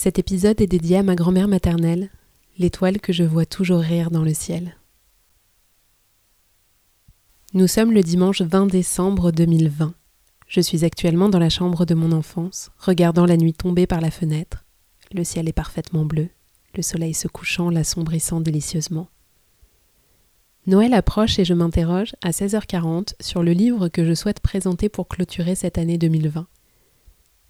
Cet épisode est dédié à ma grand-mère maternelle, l'étoile que je vois toujours rire dans le ciel. Nous sommes le dimanche 20 décembre 2020. Je suis actuellement dans la chambre de mon enfance, regardant la nuit tomber par la fenêtre. Le ciel est parfaitement bleu, le soleil se couchant l'assombrissant délicieusement. Noël approche et je m'interroge à 16h40 sur le livre que je souhaite présenter pour clôturer cette année 2020.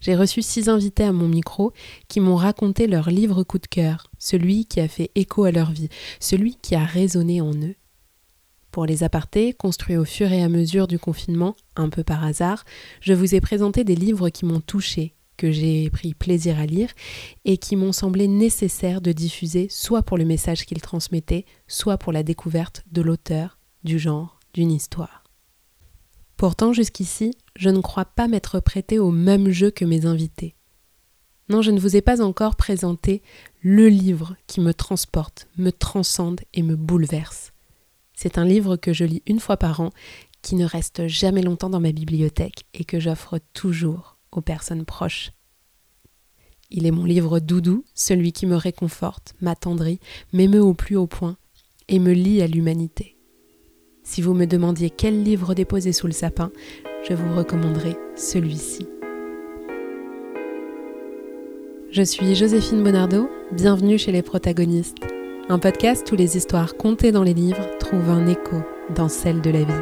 J'ai reçu six invités à mon micro qui m'ont raconté leur livre coup de cœur, celui qui a fait écho à leur vie, celui qui a résonné en eux. Pour les apartés, construits au fur et à mesure du confinement, un peu par hasard, je vous ai présenté des livres qui m'ont touché, que j'ai pris plaisir à lire et qui m'ont semblé nécessaires de diffuser soit pour le message qu'ils transmettaient, soit pour la découverte de l'auteur, du genre, d'une histoire. Pourtant, jusqu'ici, je ne crois pas m'être prêté au même jeu que mes invités. Non, je ne vous ai pas encore présenté le livre qui me transporte, me transcende et me bouleverse. C'est un livre que je lis une fois par an, qui ne reste jamais longtemps dans ma bibliothèque et que j'offre toujours aux personnes proches. Il est mon livre doudou, celui qui me réconforte, m'attendrit, m'émeut au plus haut point et me lie à l'humanité. Si vous me demandiez quel livre déposer sous le sapin, je vous recommanderais celui-ci. Je suis Joséphine Bonardo, bienvenue chez les protagonistes, un podcast où les histoires contées dans les livres trouvent un écho dans celle de la vie.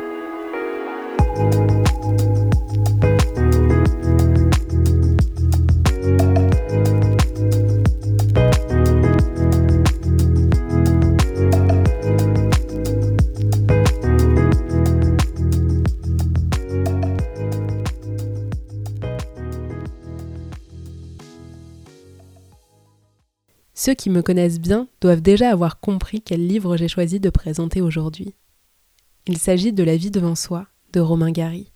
Ceux qui me connaissent bien doivent déjà avoir compris quel livre j'ai choisi de présenter aujourd'hui. Il s'agit de La vie devant soi de Romain Gary.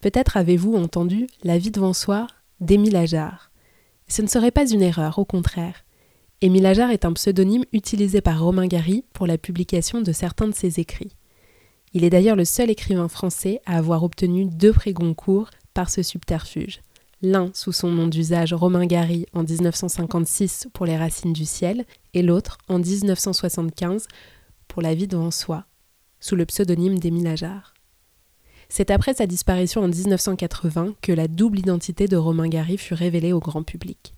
Peut-être avez-vous entendu La vie devant soi d'Émile Ajar. Ce ne serait pas une erreur, au contraire. Émile Ajar est un pseudonyme utilisé par Romain Gary pour la publication de certains de ses écrits. Il est d'ailleurs le seul écrivain français à avoir obtenu deux prix Goncourt par ce subterfuge l'un sous son nom d'usage Romain Gary en 1956 pour Les Racines du ciel, et l'autre en 1975 pour La vie devant soi, sous le pseudonyme d'Émile Ajar. C'est après sa disparition en 1980 que la double identité de Romain Gary fut révélée au grand public.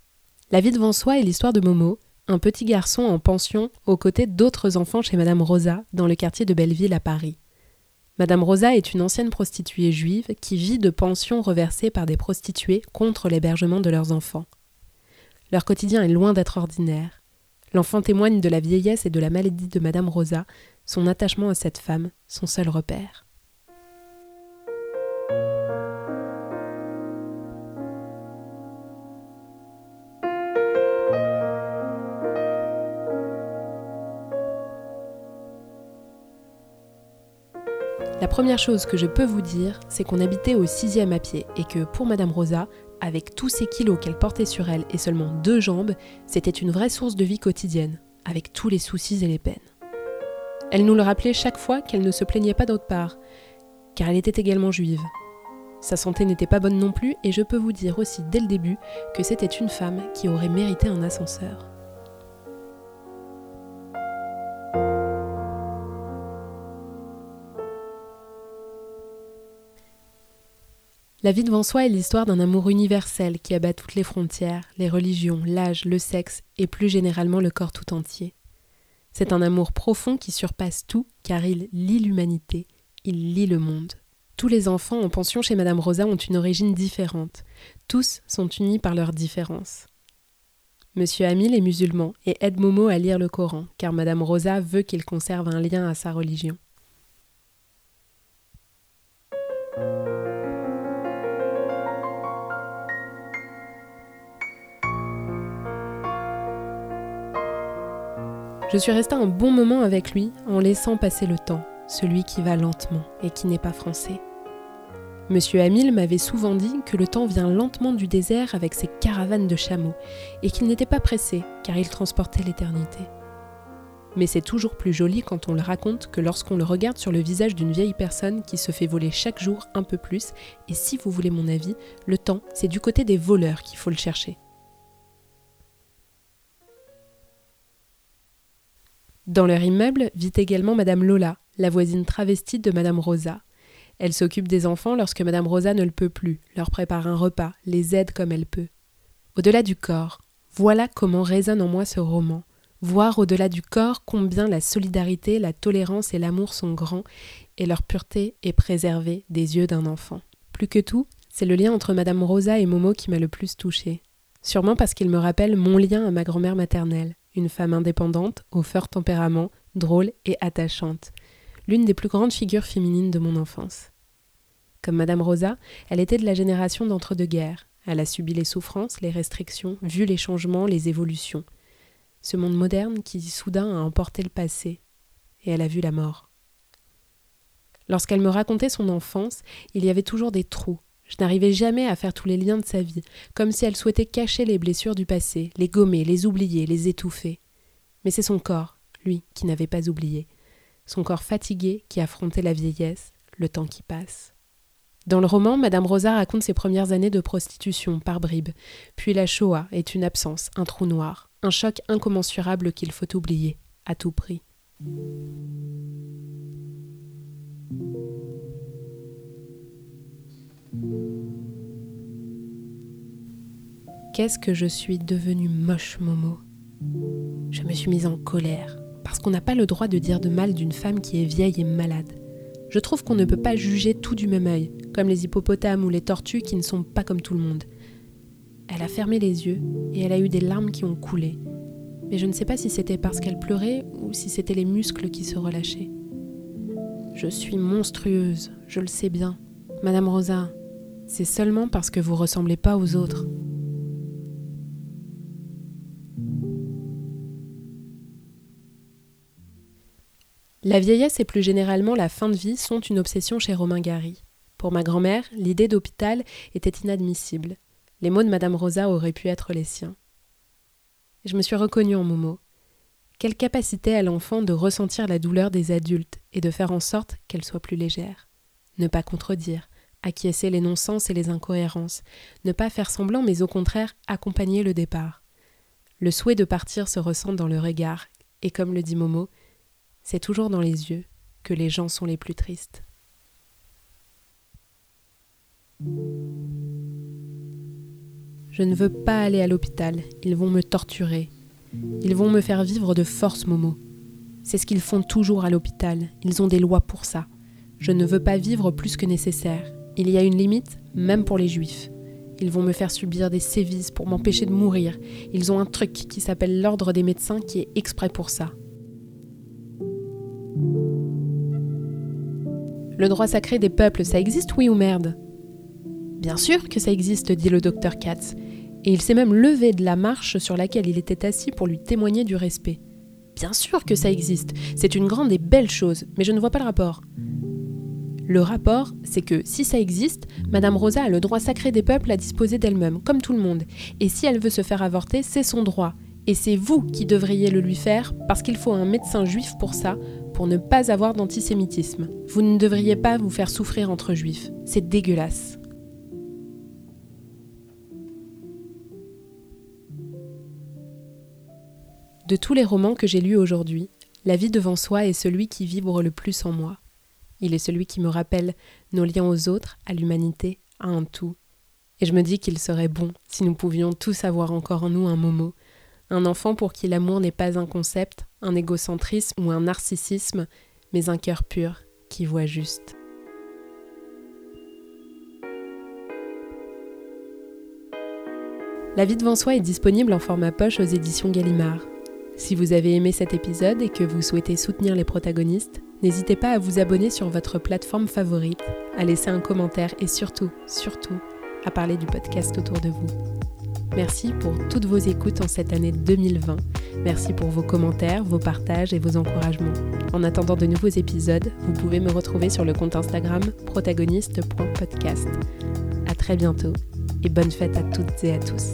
La vie devant soi est l'histoire de Momo, un petit garçon en pension aux côtés d'autres enfants chez Madame Rosa dans le quartier de Belleville à Paris. Madame Rosa est une ancienne prostituée juive qui vit de pensions reversées par des prostituées contre l'hébergement de leurs enfants. Leur quotidien est loin d'être ordinaire. L'enfant témoigne de la vieillesse et de la maladie de Madame Rosa, son attachement à cette femme, son seul repère. La première chose que je peux vous dire, c'est qu'on habitait au sixième à pied et que pour Madame Rosa, avec tous ces kilos qu'elle portait sur elle et seulement deux jambes, c'était une vraie source de vie quotidienne, avec tous les soucis et les peines. Elle nous le rappelait chaque fois qu'elle ne se plaignait pas d'autre part, car elle était également juive. Sa santé n'était pas bonne non plus et je peux vous dire aussi dès le début que c'était une femme qui aurait mérité un ascenseur. La vie devant soi est l'histoire d'un amour universel qui abat toutes les frontières, les religions, l'âge, le sexe et plus généralement le corps tout entier. C'est un amour profond qui surpasse tout car il lie l'humanité, il lie le monde. Tous les enfants en pension chez Madame Rosa ont une origine différente. Tous sont unis par leurs différences. Monsieur Amil est musulman et aide Momo à lire le Coran, car Madame Rosa veut qu'il conserve un lien à sa religion. Je suis restée un bon moment avec lui en laissant passer le temps, celui qui va lentement et qui n'est pas français. Monsieur Hamil m'avait souvent dit que le temps vient lentement du désert avec ses caravanes de chameaux et qu'il n'était pas pressé car il transportait l'éternité. Mais c'est toujours plus joli quand on le raconte que lorsqu'on le regarde sur le visage d'une vieille personne qui se fait voler chaque jour un peu plus, et si vous voulez mon avis, le temps, c'est du côté des voleurs qu'il faut le chercher. Dans leur immeuble vit également Madame Lola, la voisine travestie de Madame Rosa. Elle s'occupe des enfants lorsque Madame Rosa ne le peut plus, leur prépare un repas, les aide comme elle peut. Au-delà du corps, voilà comment résonne en moi ce roman. Voir au-delà du corps combien la solidarité, la tolérance et l'amour sont grands et leur pureté est préservée des yeux d'un enfant. Plus que tout, c'est le lien entre Madame Rosa et Momo qui m'a le plus touchée. Sûrement parce qu'il me rappelle mon lien à ma grand-mère maternelle, une femme indépendante, au fort tempérament, drôle et attachante, l'une des plus grandes figures féminines de mon enfance. Comme Madame Rosa, elle était de la génération d'entre-deux-guerres. Elle a subi les souffrances, les restrictions, vu les changements, les évolutions. Ce monde moderne qui soudain a emporté le passé, et elle a vu la mort. Lorsqu'elle me racontait son enfance, il y avait toujours des trous. Je n'arrivais jamais à faire tous les liens de sa vie, comme si elle souhaitait cacher les blessures du passé, les gommer, les oublier, les étouffer. Mais c'est son corps, lui, qui n'avait pas oublié. Son corps fatigué qui affrontait la vieillesse, le temps qui passe. Dans le roman, Madame Rosa raconte ses premières années de prostitution par bribes, puis la Shoah est une absence, un trou noir, un choc incommensurable qu'il faut oublier, à tout prix. Qu'est-ce que je suis devenue moche, Momo? Je me suis mise en colère, parce qu'on n'a pas le droit de dire de mal d'une femme qui est vieille et malade. Je trouve qu'on ne peut pas juger tout du même œil, comme les hippopotames ou les tortues qui ne sont pas comme tout le monde. Elle a fermé les yeux et elle a eu des larmes qui ont coulé. Mais je ne sais pas si c'était parce qu'elle pleurait ou si c'était les muscles qui se relâchaient. Je suis monstrueuse, je le sais bien. Madame Rosa, c'est seulement parce que vous ressemblez pas aux autres. La vieillesse et plus généralement la fin de vie sont une obsession chez Romain Gary. Pour ma grand-mère, l'idée d'hôpital était inadmissible. Les mots de Madame Rosa auraient pu être les siens. Je me suis reconnue en Momo. Quelle capacité a l'enfant de ressentir la douleur des adultes et de faire en sorte qu'elle soit plus légère? Ne pas contredire, acquiescer les non-sens et les incohérences, ne pas faire semblant mais au contraire accompagner le départ. Le souhait de partir se ressent dans le regard, et comme le dit Momo, c'est toujours dans les yeux que les gens sont les plus tristes. Je ne veux pas aller à l'hôpital, ils vont me torturer. Ils vont me faire vivre de force, Momo. C'est ce qu'ils font toujours à l'hôpital, ils ont des lois pour ça. Je ne veux pas vivre plus que nécessaire. Il y a une limite, même pour les juifs. Ils vont me faire subir des sévices pour m'empêcher de mourir. Ils ont un truc qui s'appelle l'ordre des médecins qui est exprès pour ça. Le droit sacré des peuples, ça existe, oui ou merde? Bien sûr que ça existe, dit le docteur Katz, et il s'est même levé de la marche sur laquelle il était assis pour lui témoigner du respect. Bien sûr que ça existe, c'est une grande et belle chose, mais je ne vois pas le rapport. Le rapport, c'est que si ça existe, Madame Rosa a le droit sacré des peuples à disposer d'elle-même, comme tout le monde. Et si elle veut se faire avorter, c'est son droit. Et c'est vous qui devriez le lui faire, parce qu'il faut un médecin juif pour ça, pour ne pas avoir d'antisémitisme. Vous ne devriez pas vous faire souffrir entre juifs. C'est dégueulasse. De tous les romans que j'ai lus aujourd'hui, La vie devant soi est celui qui vibre le plus en moi. Il est celui qui me rappelle nos liens aux autres, à l'humanité, à un tout. Et je me dis qu'il serait bon si nous pouvions tous avoir encore en nous un Momo, un enfant pour qui l'amour n'est pas un concept, un égocentrisme ou un narcissisme, mais un cœur pur qui voit juste. La vie devant soi est disponible en format poche aux éditions Gallimard. Si vous avez aimé cet épisode et que vous souhaitez soutenir les protagonistes, n'hésitez pas à vous abonner sur votre plateforme favorite, à laisser un commentaire et surtout, surtout, à parler du podcast autour de vous. Merci pour toutes vos écoutes en cette année 2020. Merci pour vos commentaires, vos partages et vos encouragements. En attendant de nouveaux épisodes, vous pouvez me retrouver sur le compte Instagram protagoniste.podcast. À très bientôt et bonne fête à toutes et à tous.